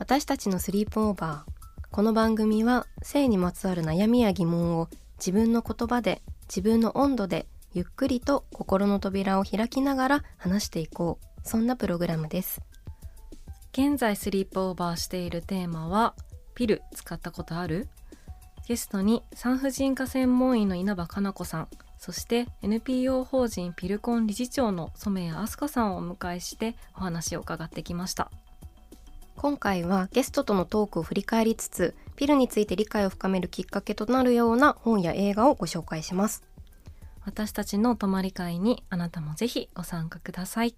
私たちのスリープオーバー。この番組は性にまつわる悩みや疑問を自分の言葉で自分の温度でゆっくりと心の扉を開きながら話していこう。そんなプログラムです。現在スリープオーバーしているテーマはピル使ったことある？ゲストに産婦人科専門医の稲葉かな子さん。そして NPO 法人ピルコン理事長の染谷飛鳥さんをお迎えしてお話を伺ってきました。今回はゲストとのトークを振り返りつつピルについて理解を深めるきっかけとなるような本や映画をご紹介します。私たちの泊まり会にあなたもぜひご参加ください。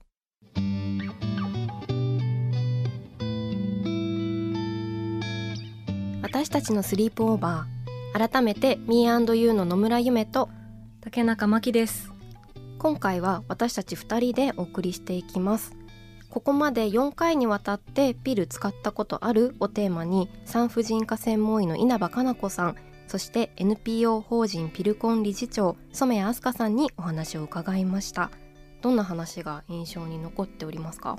私たちのスリープオーバー改めて Me&You の野村ゆめと竹中真希です。今回は私たち2人でお送りしていきますここまで4回にわたってピル使ったことあるをテーマに産婦人科専門医の稲葉かな子さんそして NPO 法人ピルコン理事長染谷飛鳥さんにお話を伺いました。どんな話が印象に残っておりますか？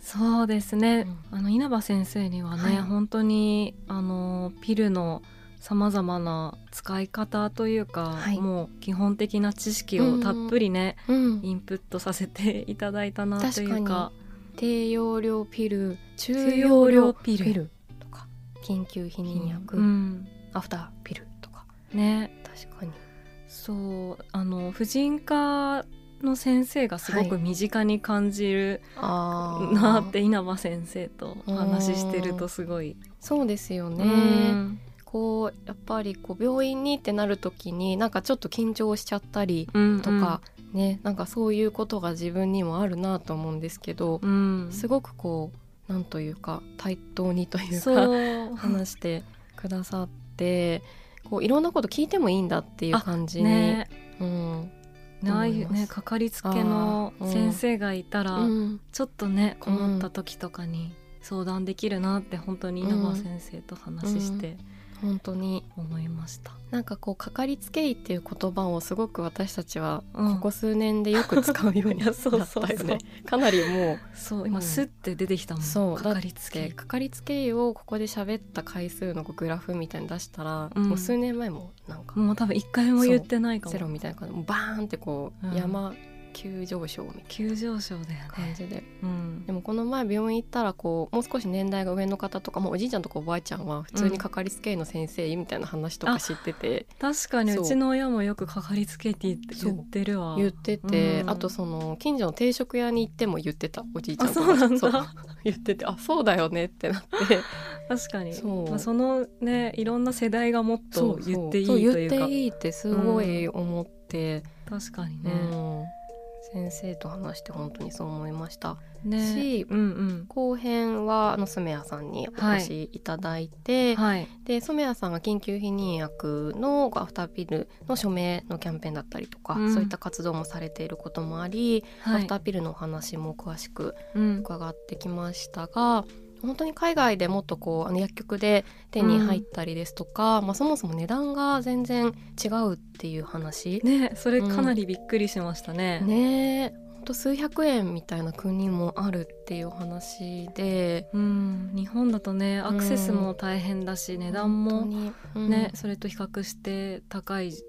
そうですね、うん、あの稲葉先生にはね、はい、本当にあのピルのさまざまな使い方というか、はい、もう基本的な知識をたっぷりね、うん。うん、インプットさせていただいたなというか低用量ピル中容量ピルとか緊急避妊薬、うん、アフターピルとか。ね。確かに。そうあの婦人科の先生がすごく身近に感じるなって、稲葉先生と話してるとすごい。そうですよね、うん。こうやっぱりこう病院にってなる時になんかちょっと緊張しちゃったりとか、うん。うん、ねなんかそういうことが自分にもあるなと思うんですけど、うん、すごくこうなんというか対等にというか 話してくださってこういろんなこと聞いてもいいんだっていう感じに。ね。うんああいうねかかりつけの先生がいたら、うん、ちょっとね困った時とかに相談できるなって本当に稲葉先生と話して、本当に思いました。なんかこうかかりつけ医っていう言葉をすごく私たちはここ数年でよく使うようになったよね、かなりもうそう今スッて出てきたもん、そうかかりつけ。かかりつけ医をここで喋った回数のグラフみたいに出したら、うん、もう数年前もなんかもう多分一回も言ってないかも。ゼロみたいな感じ。バーンってこう、山急上昇みたいな急上昇だよね。感じで、うん、でもこの前病院行ったらこうもう少し年代が上の方とかもおじいちゃんとかおばあちゃんは普通にかかりつけ医の先生みたいな話とか知ってて、うん、確かにうちの親もよくかかりつけ医って言ってるわ。言ってて、うん、あとその近所の定食屋に行っても言ってたおじいちゃんとか。そう。言っててあそうだよねってなって。確かに。そう、まあ、そのねいろんな世代がもっと言っていいというか。言っていいってすごい思って、確かにね、うん先生と話して本当にそう思いました、ね、し、うんうん、後編はあの染谷さんにお越しいただいて、はい、で染谷さんが緊急避妊薬のアフターピルの署名のキャンペーンだったりとか、うん、そういった活動もされていることもあり、はい、アフターピルのお話も詳しく伺ってきましたが、うん本当に海外でもっとこうあの薬局で手に入ったりですとか、うん、まあ、そもそも値段が全然違うっていう話。ねそれかなりびっくりしましたね。うん、ねと数百円みたいな国もあるっていう話で、うん、日本だとねアクセスも大変だし、うん、値段もね、うん、それと比較して高い状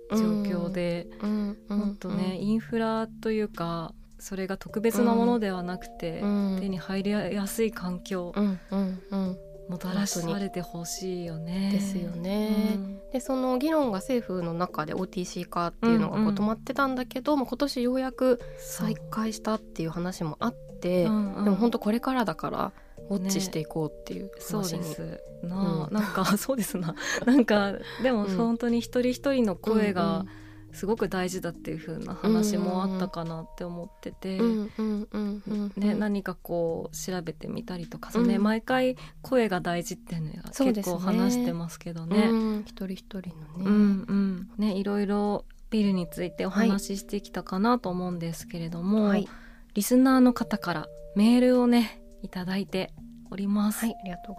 況で、うん、もっとね、インフラというかそれが特別なものではなくて、うん、手に入りやすい環境、うんうんうん、もたらされてほしいよね。ですよね。うん、でその議論が政府の中で OTC 化っていうのがこう止まってたんだけど、うんうん、今年ようやく再開したっていう話もあって、うんうん、でも本当これからだからウォッチしていこうっていう話に、ね、そうですな,、うん、なんか そうですな。なんかでも本当に一人一人の声が、うんうんすごく大事だっていう風な話もあったかなって思ってて、ね、何かこう調べてみたりとか、うん、ね、毎回声が大事っていうのは結構話してますけどね。ね一人一人のね,、うんうん。ねいろいろビルについてお話ししてきたかなと思うんですけれども、はい、リスナーの方からメールをねいただいております。はい、ありがとう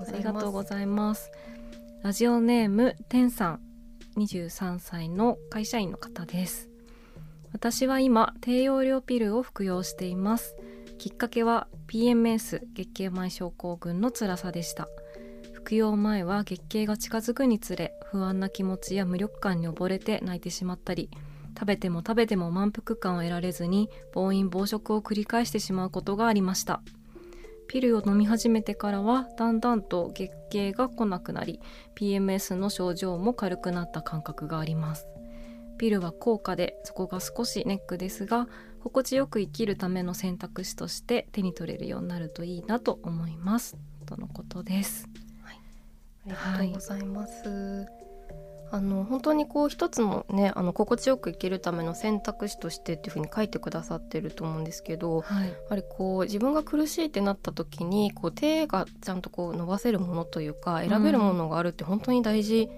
ございます。ラジオネームてんさん23歳の会社員の方です。私は今低用量ピルを服用しています。きっかけは PMS 月経前症候群の辛さでした。服用前は月経が近づくにつれ不安な気持ちや無力感に溺れて泣いてしまったり食べても食べても満腹感を得られずに暴飲暴食を繰り返してしまうことがありました。ピルを飲み始めてからはだんだんと月経が来なくなり PMS の症状も軽くなった感覚があります。ピルは高価でそこが少しネックですが心地よく生きるための選択肢として手に取れるようになるといいなと思います。とのことです、はい、ありがとうございます、はいあの本当にこう一つのねあの心地よく生きるための選択肢としてっていうふうに書いてくださってると思うんですけど、はい、やっぱりこう自分が苦しいってなった時にこう手がちゃんとこう伸ばせるものというか選べるものがあるって本当に大事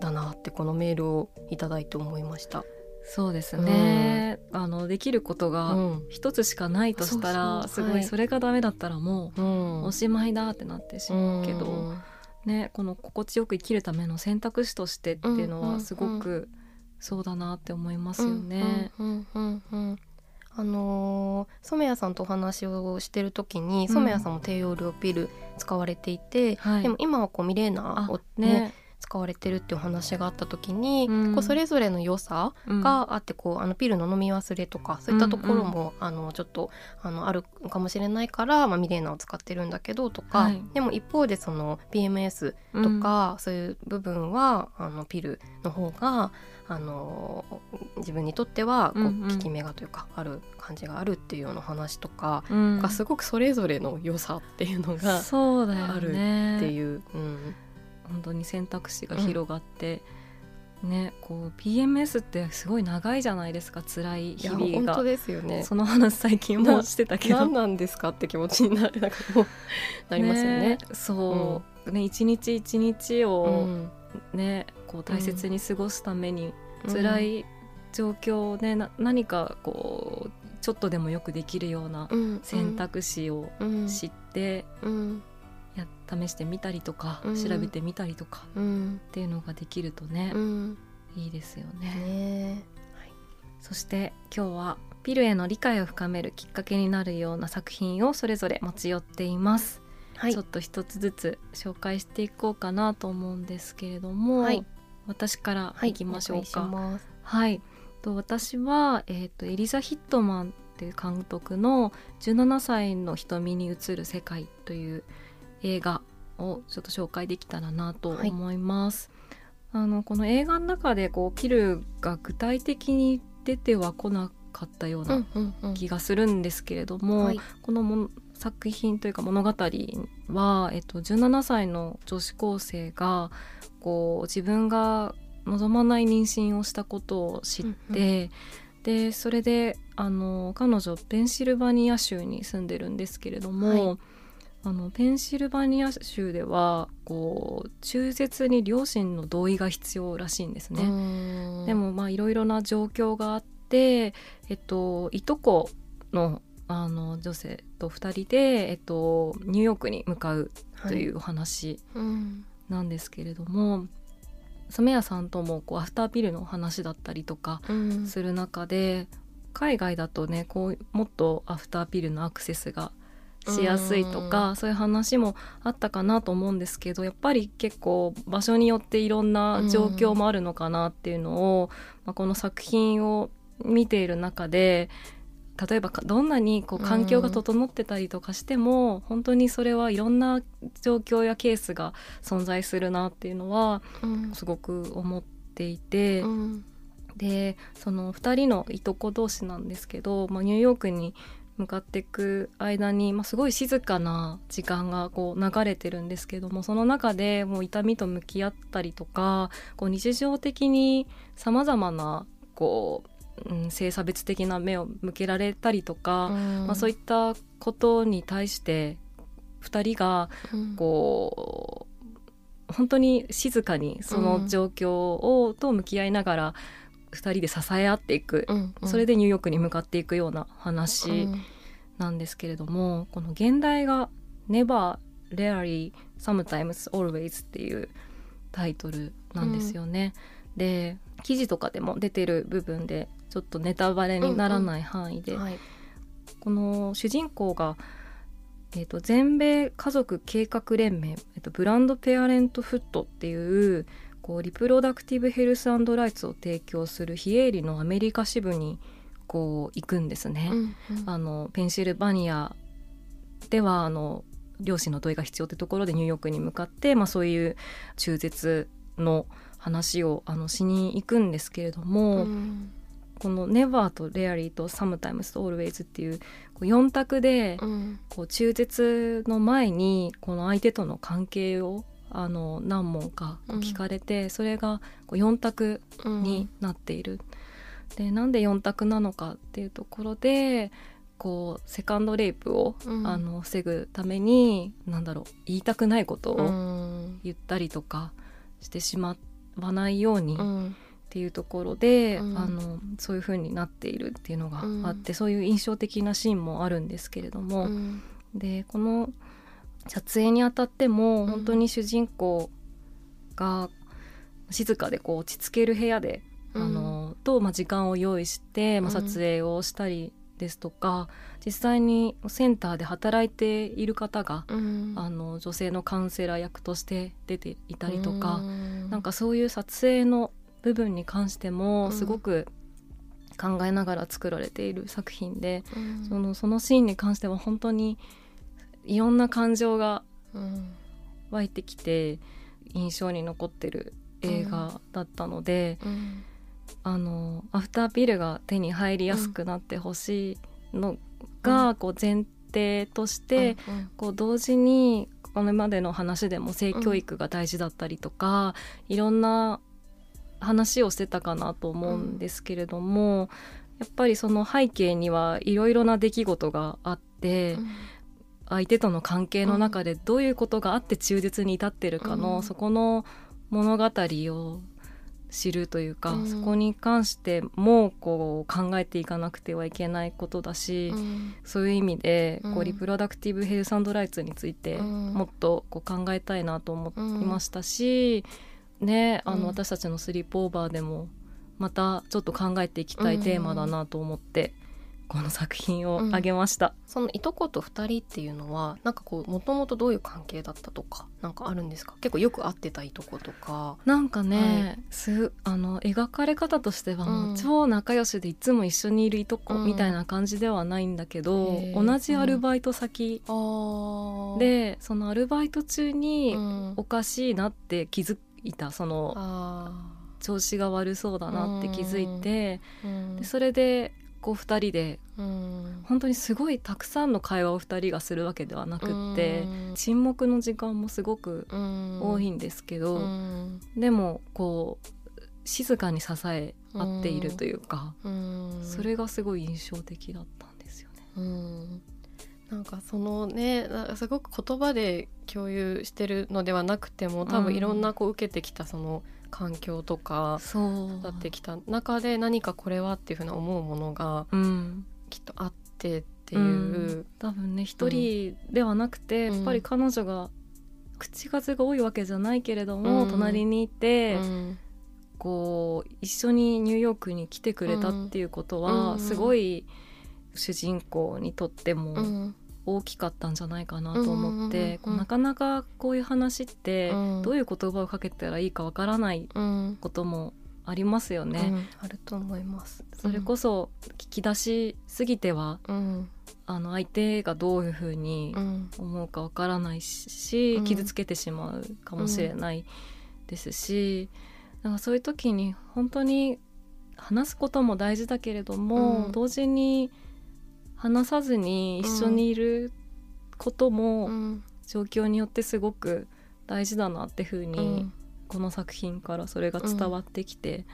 だなってこのメールをいただいて思いました。そうですね、うん、あのできることが一つしかないとしたら、うん、すごいそれがダメだったらもうおしまいだってなってしまうけど。うんね、この心地よく生きるための選択肢としてっていうのはすごくそうだなって思いますよね。あのー、染谷さんとお話をしてる時に染谷さんも低用量ピル使われていて、うん、でも今はこうミレーナをね、ね、使われてるっていう話があった時に、うん、こうそれぞれの良さがあって、こうあのピルの飲み忘れとかそういったところも、うんうん、あのちょっとあのあるかもしれないから、まあ、ミレーナを使ってるんだけどとか、はい、でも一方でその PMS とか、うん、そういう部分はあのピルの方があの自分にとってはこう、効き目がというかある感じがあるっていうような話とか、うん、がすごくそれぞれの良さっていうのがあるっていう。うん本当に選択肢が広がって、うん、ねこう PMS ってすごい長いじゃないですか辛い日々が。本当ですよね。その話最近もしてたけど。何なんですかって気持ちになるなんかもうなりますよね、ね、そう、うん、ね一日一日をね、こう大切に過ごすために、うん、辛い状況をね何かこうちょっとでもよくできるような選択肢を知って、うんや試してみたりとか、うん、調べてみたりとか、うん、っていうのができるとね、うん、いいですよね。ね。はい、そして今日はピルへの理解を深めるきっかけになるような作品をそれぞれ持ち寄っています。はい、ちょっと一つずつ紹介していこうかなと思うんですけれども、はい、私からいきましょうか。はい、と私は、えーと、エリザ・ヒットマンっていう監督の「17歳の瞳に映る世界」という映画をちょっと紹介できたらなと思います。はい、あのこの映画の中でこうピルが具体的に出てはこなかったような気がするんですけれども、このも作品というか物語は、えっと、17歳の女子高生がこう自分が望まない妊娠をしたことを知って、うんうん、でそれであの彼女ペンシルバニア州に住んでるんですけれども、はいあのペンシルバニア州ではこう中絶に両親の同意が必要らしいんですね。でもまあいろいろな状況があって、えっと、いとこのあの女性と2人で、えっと、ニューヨークに向かうというお話なんですけれども、はい、染谷さんともこうアフターピルの話だったりとかする中で、うん、海外だとねこうもっとアフターピルのアクセスがしやすいとかそういう話もあったかなと思うんですけどやっぱり結構場所によっていろんな状況もあるのかなっていうのを、まあ、この作品を見ている中で例えばどんなにこう環境が整ってたりとかしても、うん、本当にそれはいろんな状況やケースが存在するなっていうのはすごく思っていて、うん、でその2人のいとこ同士なんですけど、まあ、ニューヨークに向かっていく間に、まあ、すごい静かな時間がこう流れてるんですけどもその中でもう痛みと向き合ったりとかこう日常的にさまざまなこう、うん、性差別的な目を向けられたりとか、まあ、そういったことに対して2人がこう、うん、本当に静かにその状況をと向き合いながら2人で支え合っていく、うんうん、それでニューヨークに向かっていくような話なんですけれども、うん、この現代が「Never Rarely Sometimes Always」っていうタイトルなんですよね。うん、で記事とかでも出てる部分でちょっとネタバレにならない範囲で、うんうん。はい、この主人公がえーと、全米家族計画連盟、えーと、ブランドペアレントフットっていうこうリプロダクティブヘルスライツを提供する非営利のアメリカ支部にこう行くんですね。うんうん、あのペンシルバニアではあの両親の同意が必要ってところでニューヨークに向かって、まあ、そういう中絶の話をあのしに行くんですけれども、うん、この「Never」と「Rarely」と「Sometimes」と「Always」っていうこう4択で、こう中絶の前にこの相手との関係をあの何問か聞かれて、うん、それがこう4択になっている。うん、でなんで4択なのかっていうところでこうセカンドレイプを、うん、あの防ぐために何だろう言いたくないことを言ったりとかしてしまわないように。っていうところで、うん、あのそういう風になっているっていうのがあって、うん、そういう印象的なシーンもあるんですけれども、うん、でこの撮影にあたっても本当に主人公が静かでこう落ち着ける部屋で、うん、あのと、まあ、時間を用意して、まあ、撮影をしたりですとか、実際にセンターで働いている方が、うん、あの女性のカウンセラー役として出ていたりとか、うん、なんかそういう撮影の部分に関してもすごく考えながら作られている作品で、うん、そのそのシーンに関しては本当にいろんな感情が湧いてきて印象に残ってる映画だったので、うん、あのアフターピルが手に入りやすくなってほしいのが、こう前提として、こう同時にこれまでの話でも性教育が大事だったりとか、いろんな話をしてたかなと思うんですけれども、やっぱりその背景にはいろいろな出来事があって、相手との関係の中でどういうことがあって中絶に至ってるかの、うん、そこの物語を知るというか、うん、そこに関してもこう考えていかなくてはいけないことだし、うん、そういう意味でこうリプロダクティブ・ヘルスライツについてもっとこう考えたいなと思いましたし、ね、あの私たちのスリープオーバーでもまたちょっと考えていきたいテーマだなと思ってこの作品をあげました、うん、そのいとこと2人っていうのはなんかこうもともとどういう関係だったとかなんかあるんですか？結構よく会ってたいとことか。なんかね、はい、すあの描かれ方としてはもう超仲良しでいつも一緒にいるいとこみたいな感じではないんだけど、うん、同じアルバイト先、うん、でそのアルバイト中におかしいなって気づいたその調子が悪そうだなって気づいて、でそれでこう2人で、うん、本当にすごいたくさんの会話を2人がするわけではなくって、うん、沈黙の時間もすごく多いんですけど、うん、でもこう静かに支え合っているというか、それがすごい印象的だったんですよね。なんかそのねすごく言葉で共有してるのではなくても多分いろんなこう受けてきたその環境とかだってきた。中で何かこれはっていうふうな思うものがきっとあってっていう、うん、多分ね一人ではなくて、うん、やっぱり彼女が口数が多いわけじゃないけれども、うん、隣にいて、こう一緒にニューヨークに来てくれたっていうことは、すごい主人公にとっても大きかったんじゃないかなと思って、なかなかこういう話ってどういう言葉をかけたらいいかわからないこともありますよね、うん、あると思います。それこそ聞き出しすぎては、うん、あの相手がどういうふうに思うかわからないし、うん、傷つけてしまうかもしれないですし、だからそういう時に本当に話すことも大事だけれども、同時に話さずに一緒にいることも状況によってすごく大事だなってふうに、この作品からそれが伝わってきて、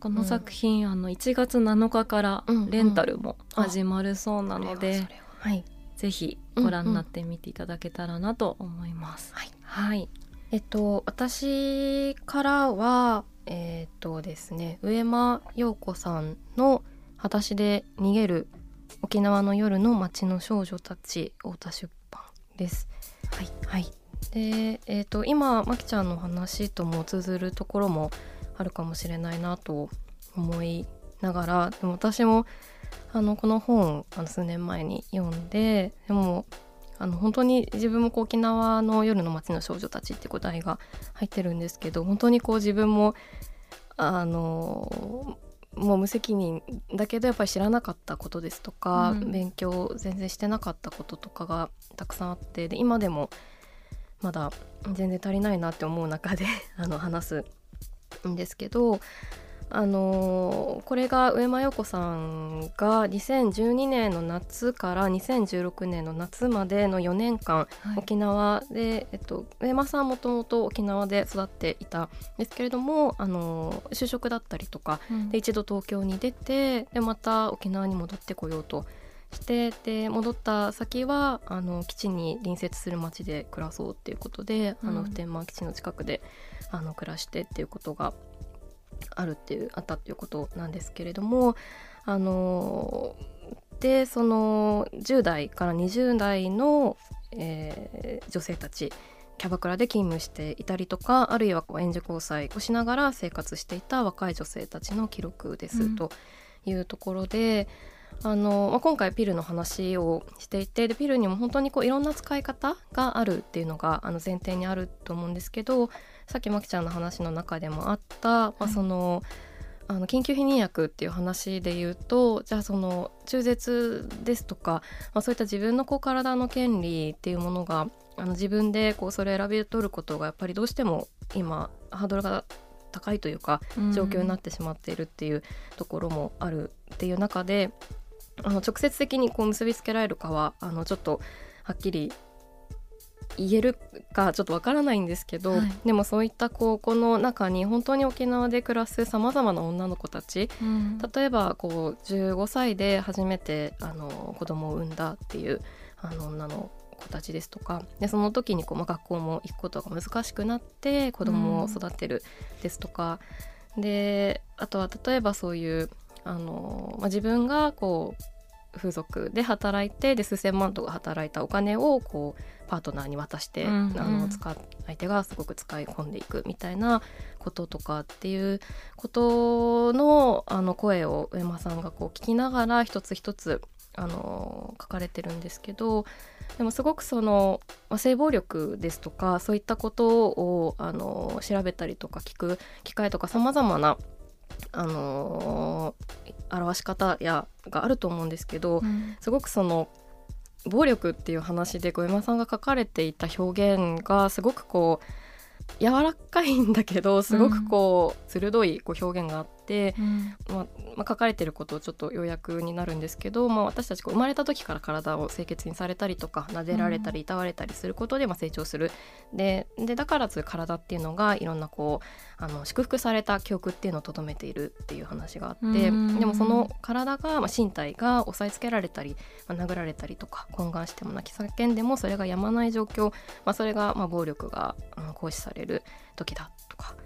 この作品、あの1月7日からレンタルも始まるそうなので、はい、ぜひご覧になってみていただけたらなと思います。はい、はい、えっと私からはえー、っとですね上間陽子さんの「裸足で逃げる沖縄の夜の街の少女たち」太田出版です。はい、はいで、えーと、今まきちゃんの話とも通ずるところもあるかもしれないなと思いながらでも私もあのこの本あの数年前に読んででもあの本当に自分もこう沖縄の夜の街の少女たちって答えが入ってるんですけど本当にこう自分もあのもう無責任だけどやっぱり知らなかったことですとか、うん、勉強全然してなかったこととかがたくさんあってで今でもまだ全然足りないなって思う中で あの話すんですけどあのー、これが上間陽子さんが2012年の夏から2016年の夏までの4年間、はい、沖縄で、えっと、上間さんもともと沖縄で育っていたんですけれども、あのー、就職だったりとか、うん、で一度東京に出てでまた沖縄に戻ってこようとしてで戻った先はあの基地に隣接する町で暮らそうっていうことで、うん、あの普天間基地の近くであの暮らしてっていうことがあるっていうあったっていうことなんですけれどもあのでその10代から20代の、えー、女性たちキャバクラで勤務していたりとかあるいは援助交際をしながら生活していた若い女性たちの記録です、というところで。あの、まあ、今回ピルの話をしていてでピルにも本当にこういろんな使い方があるっていうのがあの前提にあると思うんですけどさっきまきちゃんの話の中でもあった、まあ、その、あの緊急避妊薬っていう話で言うとじゃあその中絶ですとか、まあ、そういった自分のこう体の権利っていうものがあの自分でこうそれを選び取ることがやっぱりどうしても今ハードルが高いというか状況になってしまっているっていうところもあるっていう中で、あの直接的にこう結びつけられるかはあのちょっとはっきり言えるかちょっとわからないんですけど、はい、でもそういった高校の中に本当に沖縄で暮らすさまざまな女の子たち、うん、例えばこう15歳で初めてあの子供を産んだっていうあの女の子たちですとかでその時にこう、まあ、学校も行くことが難しくなって子供を育てるですとか、うん、であとは例えばそういうあの、まあ、自分がこう風俗で働いてで数千万とか働いたお金をこうパートナーに渡して、うんうん、あの使相手がすごく使い込んでいくみたいなこととかっていうことのあの声を上間さんがこう聞きながら一つ一つあの書かれてるんですけどでもすごくその、まあ、性暴力ですとかそういったことをあの調べたりとか聞く機会とかさまざまなあのー、表し方やがあると思うんですけど、うん、すごくその暴力っていう話で小山さんが書かれていた表現がすごくこう柔らかいんだけどすごくこう、鋭いこう表現があって。、うん。まあ、まあ、書かれてることをちょっと要約になるんですけど、まあ、私たちこう生まれた時から体を清潔にされたりとか撫でられたりいたわれたりすることでまあ成長する。ででだからそういう体っていうのがいろんなこうあの祝福された記憶っていうのをとどめているっていう話があって、でもその体が、まあ、身体が押さえつけられたり、まあ、殴られたりとか懇願しても泣き叫んでもそれがやまない状況、まあ、それがまあ暴力が、うん、行使される時だと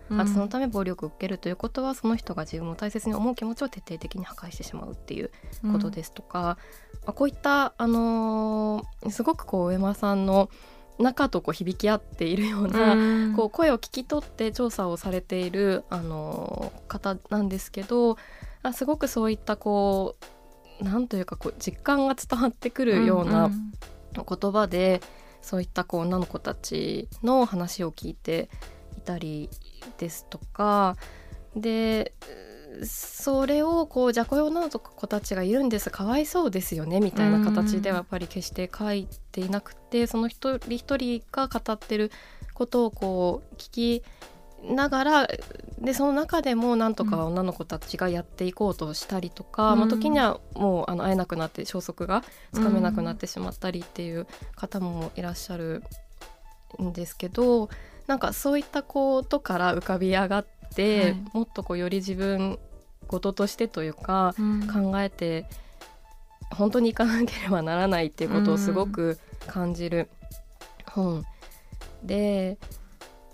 そのため暴力を受けるということはその人が自分を大切に思う気持ちを徹底的に破壊してしまうっていうことですとか、うん、こういった、あのー、すごくこう上間さんの中とこう響き合っているような、うん、こう声を聞き取って調査をされている、あのー、方なんですけどあすごくそういったこうなんというかこう実感が伝わってくるような言葉で、うんうん、そういったこう女の子たちの話を聞いていたりですとかでそれをこうじゃあこういう女の子たちがいるんです。かわいそうですよねみたいな形ではやっぱり決して書いていなくてその一人一人が語ってることをこう聞きながらでその中でもなんとか女の子たちがやっていこうとしたりとか、うん、まあ、時にはもうあの会えなくなって消息がつかめなくなってしまったりっていう方もいらっしゃるんですけどなんかそういったことから浮かび上がって、はい、もっとこうより自分事としてというか、うん、考えて本当に行かなければならないっていうことをすごく感じる本。で。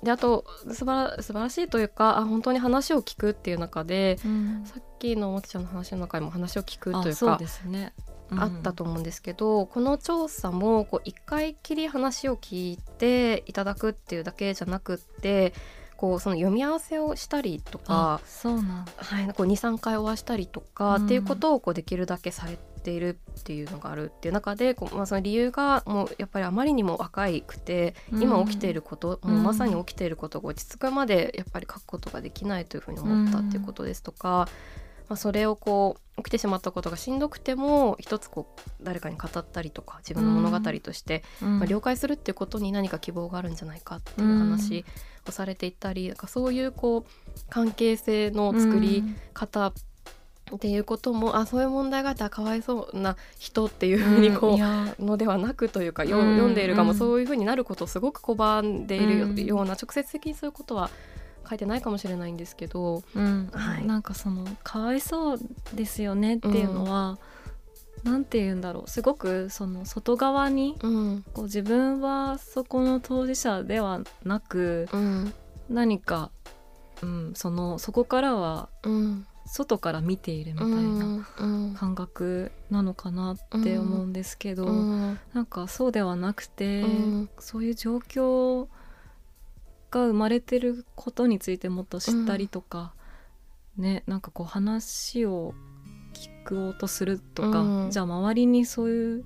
であと素晴ら素晴らしいというかあ本当に話を聞くっていう中で、うん、さっきのもきちゃんの話の中にも話を聞くというかですね、あったと思うんですけどこの調査もこう一回きり話を聞いていただくっていうだけじゃなくってこうその読み合わせをしたりとかそうなんはい、23回お会いしたりとか、っていうことをこうできるだけされているっていうのがあるっていう中でこう、まあ、その理由がもうやっぱりあまりにも若いくて、今起きていること、もうまさに起きていることが落ち着くまでやっぱり書くことができないというふうに思ったっていうことですとか。まあ、それをこう起きてしまったことがしんどくても一つこう誰かに語ったりとか自分の物語として、まあ、了解するっていうことに何か希望があるんじゃないかっていう話をされていったり、なんかそういうこう関係性の作り方っていうこともあそういう問題があったらかわいそうな人っていうふうにこう、うん、のではなくというか、うん、読んでいる側もそういうふうになることをすごく拒んでいるような、直接的にそういうことは書いてないかもしれないんですけど、うん。はい、なんかそのかわいそうですよねっていうのは、うん、なんて言うんだろう。すごくその外側に、うん、こう自分はそこの当事者ではなく、うん、何か、うん、そのそこからは、外から見ているみたいな感覚なのかなって思うんですけど、うん、なんかそうではなくて、そういう状況が生まれてることについてもっと知ったりとか、うん、ねなんかこう話を聞こうとするとか、うん、じゃあ周りにそういう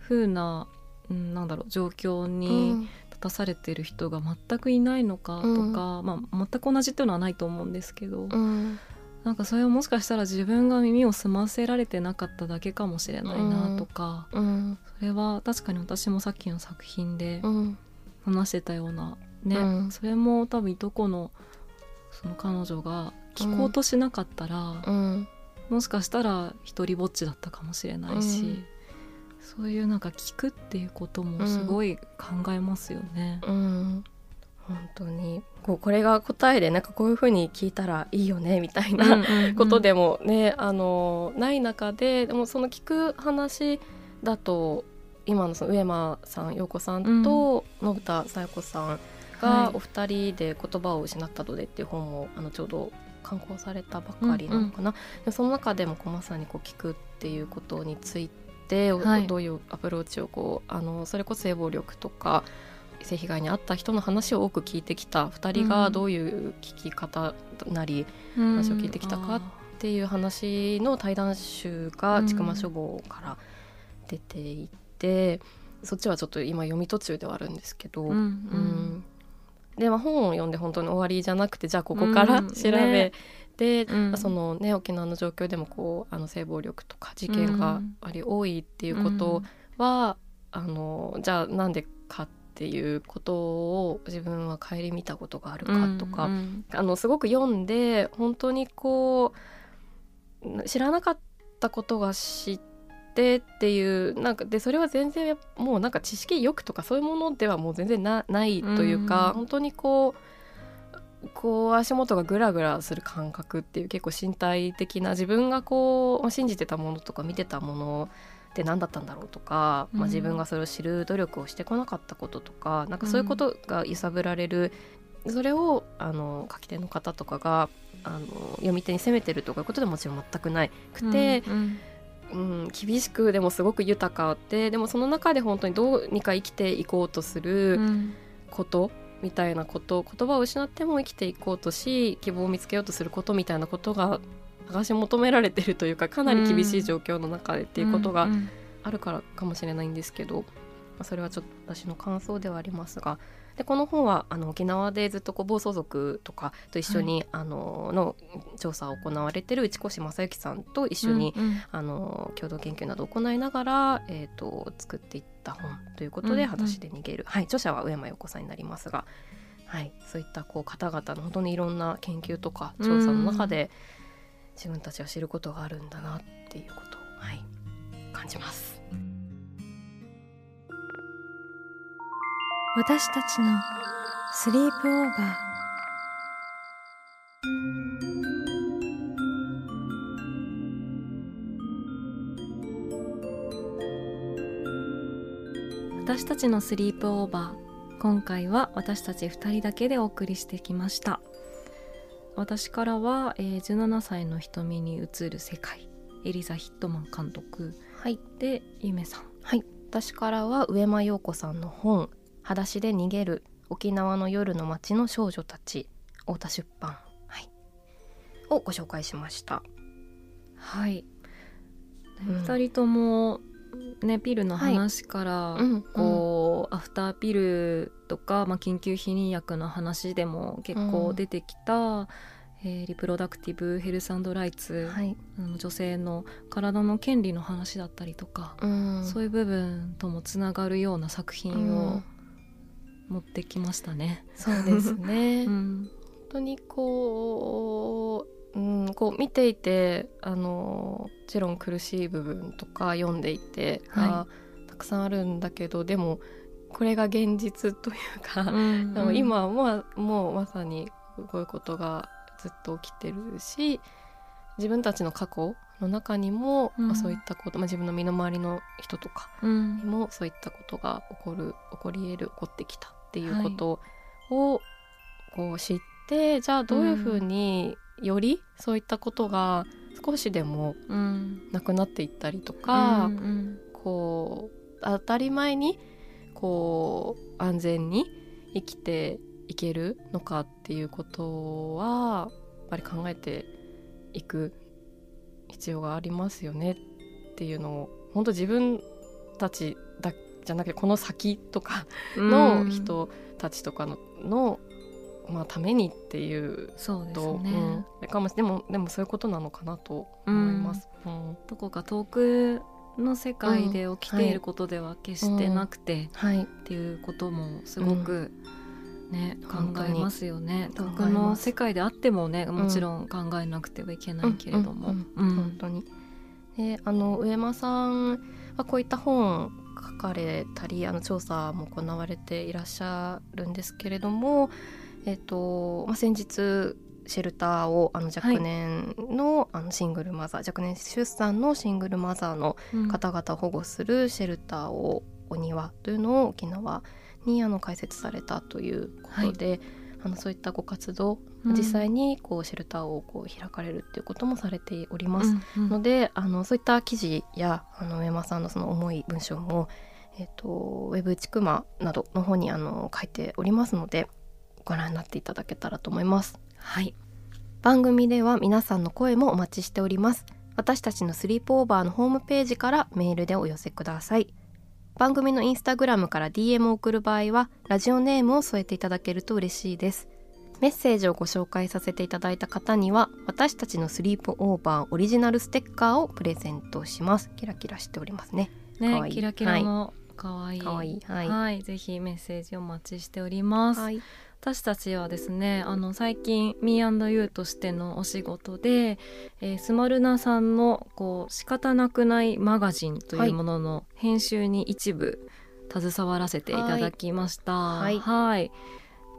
風な、うん、なんだろう状況に立たされてる人が全くいないのかとか、うん、まあ、全く同じっていうのはないと思うんですけど、うん、なんかそれはもしかしたら自分が耳を澄ませられてなかっただけかもしれないなとか、それは確かに私もさっきの作品で話してたようなね、うん、それも多分いとこのその彼女が聞こうとしなかったら、うん、もしかしたら一人ぼっちだったかもしれないし、うん、そういうなんか聞くっていうこともすごい考えますよね。本当に。こうこれが答えでなんかこういうふうに聞いたらいいよねみたいなことでもね、あのない中ででもその聞く話だと今のその上間さん陽子さんと信田紗代子さんがお二人で言葉を失ったのでっていう本もあのちょうど刊行されたばかりなのかな、うんうん、その中でもこうまさにこう聞くっていうことについて、はい、どういうアプローチをこうあのそれこそ性暴力とか性被害に遭った人の話を多く聞いてきた。2人がどういう聞き方なり話を聞いてきたかっていう話の対談集が千曲書房から出ていて、そっちはちょっと今読み途中ではあるんですけど、うん、うん、で、まあ、本を読んで本当に終わりじゃなくてじゃあここから調べて、うん。ね、そのね、沖縄の状況でもこうあの性暴力とか事件があり多いっていうことは、うん、あのじゃあなんでかっていうことを自分は顧みたことがあるかとか、うんうん、あのすごく読んで本当にこう知らなかったことが知ってってっていうなんかでそれは全然もうなんか知識欲とかそういうものではもう全然なないというか、うん、本当にこうこう足元がグラグラする感覚っていう結構身体的な自分がこう信じてたものとか見てたものって何だったんだろうとか、まあ、自分がそれを知る努力をしてこなかったこととか、うん、なんかそういうことが揺さぶられる、それをあの書き手の方とかがあの読み手に責めてるとかいうことでもちろん全くないくて、うんうん、うん、厳しくでもすごく豊かででもその中で本当にどうにか生きていこうとすること、みたいなこと言葉を失っても生きていこうとし希望を見つけようとすることみたいなことが探し求められてるというかかなり厳しい状況の中でっていうことがあるからかもしれないんですけど、それはちょっと私の感想ではありますがでこの本はあの沖縄でずっとこう暴走族とかと一緒に、はい、あのの調査を行われてる内越正幸さんと一緒に、うんうん、あの共同研究などを行いながら、えーと、作っていった本ということで「裸足で逃げる」はい、著者は上山陽子さんになりますが、はい、そういったこう方々の本当にいろんな研究とか調査の中で、自分たちは知ることがあるんだなっていうことを、はい、感じます。私たちのスリープオーバー。私たちのスリープオーバー。今回は私たち2人だけでお送りしてきました。私からは、えー、17歳の瞳に映る世界。エリザ・ヒットマン監督、はい、でゆめさん。はい。私からは上間陽子さんの本裸足で逃げる沖縄の夜の街の少女たち太田出版、はい、をご紹介しました。はい、うん、2人ともねピルの話から、はい、こう、うん、アフターピルとか、まあ、緊急避妊薬の話でも結構出てきた、うんえー、リプロダクティブヘルスライツ、はい、女性の体の権利の話だったりとか、うん、そういう部分ともつながるような作品を持ってきましたね。そうですね、うん、本当にこう、うん、こう見ていてあのもちろん苦しい部分とか読んでいて、はい、たくさんあるんだけどでもこれが現実というか、うんうん、今はもうまさにこういうことがずっと起きてるし自分たちの過去の中にも、うん、まあ、そういったこと、まあ、自分の身の回りの人とかにもそういったことが起こる起こり得る起こってきたっていうことをこう知って、はい、じゃあどういうふうによりそういったことが少しでもなくなっていったりとか、うんうん、こう当たり前にこう安全に生きていけるのかっていうことはやっぱり考えていく必要がありますよねっていうのを本当自分たちだじゃなくてこの先とかの人たちとかのの、まあ、ためにっていうそうですね、うん、かもでもでもそういうことなのかなと思います。うん、どこか遠くの世界で起きていることでは決してなくて、はい、っていうこともすごく、ね、考えますよね。遠くの世界であってもねもちろん考えなくてはいけないけれども。本当に。であの上間さんはこういった本書かれたりあの調査も行われていらっしゃるんですけれども、えーとまあ、先日シェルターをあの若年のはい、あのシングルマザー若年出産のシングルマザーの方々を保護するシェルターを、お庭というのを沖縄にあの開設されたということで、はい、あのそういったご活動、うん、実際にこうシェルターをこう開かれるっていうこともされております、うんうん、のであのそういった記事やあの上山さんのその重い文章も、えーと、ウェブちくまなどの方にあの書いておりますのでご覧になっていただけたらと思います。はい。番組では皆さんの声もお待ちしております。私たちのスリープオーバーのホームページからメールでお寄せください番組のインスタグラムから DM を送る場合はラジオネームを添えていただけると嬉しいです。メッセージをご紹介させていただいた方には私たちのスリープオーバーオリジナルステッカーをプレゼントします。キラキラしておりますね。ねキラキラのかわいい、かわいい。はい、はい、ぜひメッセージお待ちしております、はい私たちはですねあの最近 Me&You としてのお仕事で、えー、スマルナさんのこう仕方なくないマガジンというものの編集に一部携わらせていただきました。はい、はい、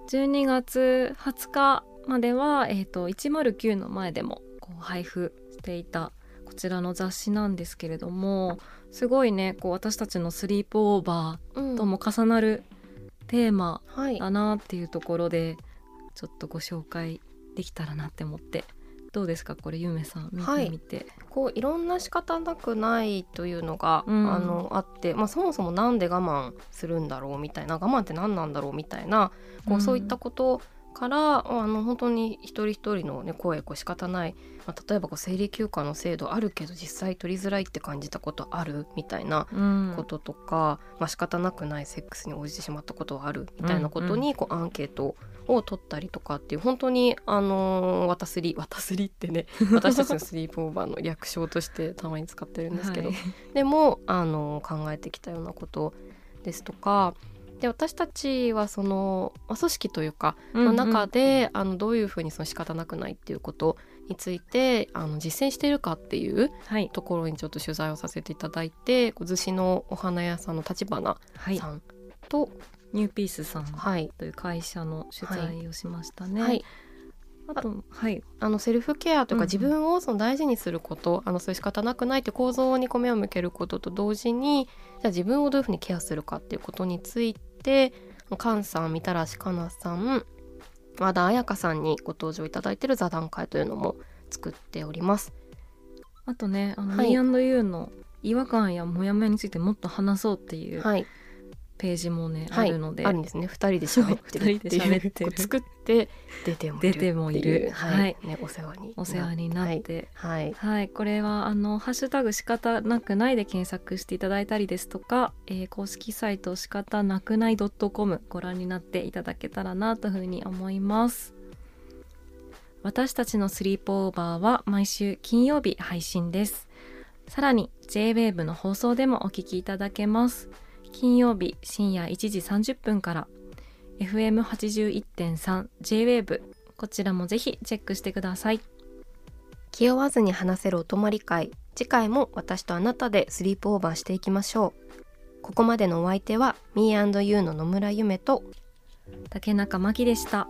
12月20日までは、えーと、109の前でもこう配布していたこちらの雑誌なんですけれどもすごいねこう私たちのスリープオーバーとも重なるテーマだなっていうところで、ちょっとご紹介できたらなって思って。どうですかこれゆめさん見てみて、はい、こういろんな仕方なくないというのが、うん、あのあって、まあ、そもそもなんで我慢するんだろうみたいな我慢って何なんだろうみたいなこう、そういったことからあの本当に一人一人の、ね、声こう仕方ない、まあ、例えばこう生理休暇の制度あるけど実際取りづらいって感じたことあるみたいなこととか、うんまあ仕方なくないセックスに応じてしまったことはあるみたいなことにこうアンケートを取ったりとかっていう本当にあの渡すり渡すりってね 私たちのスリープオーバーの略称としてたまに使ってるんですけど、はい、でもあの考えてきたようなことですとかで私たちはその、まあ、組織というかの中で、あのどういうふうにその仕方なくないっていうことについてあの実践しているかっていうところにちょっと取材をさせていただいて、はい、逗子のお花屋さんの立花さんと、はい、ニューピースさんという会社の取材をしましたね。はい。あとはい、あのセルフケアというか、自分をその大事にすること、あのそういう仕方なくないって構造に目を向けることと同時にじゃあ自分をどういうふうにケアするかっていうことについて菅さんみたらしかなさん和田彩香さんにご登場いただいている座談会というのも作っております。あとねあの、はい、Me&You の違和感やモヤモヤについてもっと話そうっていう、はい、ページもね、はい、あるので。あるんですね。2人で喋ってるっていう。作って。出てもいる出てもいる。はい、ね、お世話にお世話になって。はい、はい、これはあの「ハッシュタグ仕方なくない」で検索していただいたりですとか、えー、公式サイト仕方なくない .com ご覧になっていただけたらなというふうに思います。私たちのスリープオーバーは毎週金曜日配信です。さらに JWAVE の放送でもお聞きいただけます金曜日深夜1時30分から。FM81.3JWAVE こちらもぜひチェックしてください。気負わずに話せるお泊まり会。次回も私とあなたでスリープオーバーしていきましょう。ここまでのお相手は Me&You の野村夢と竹中真希でした。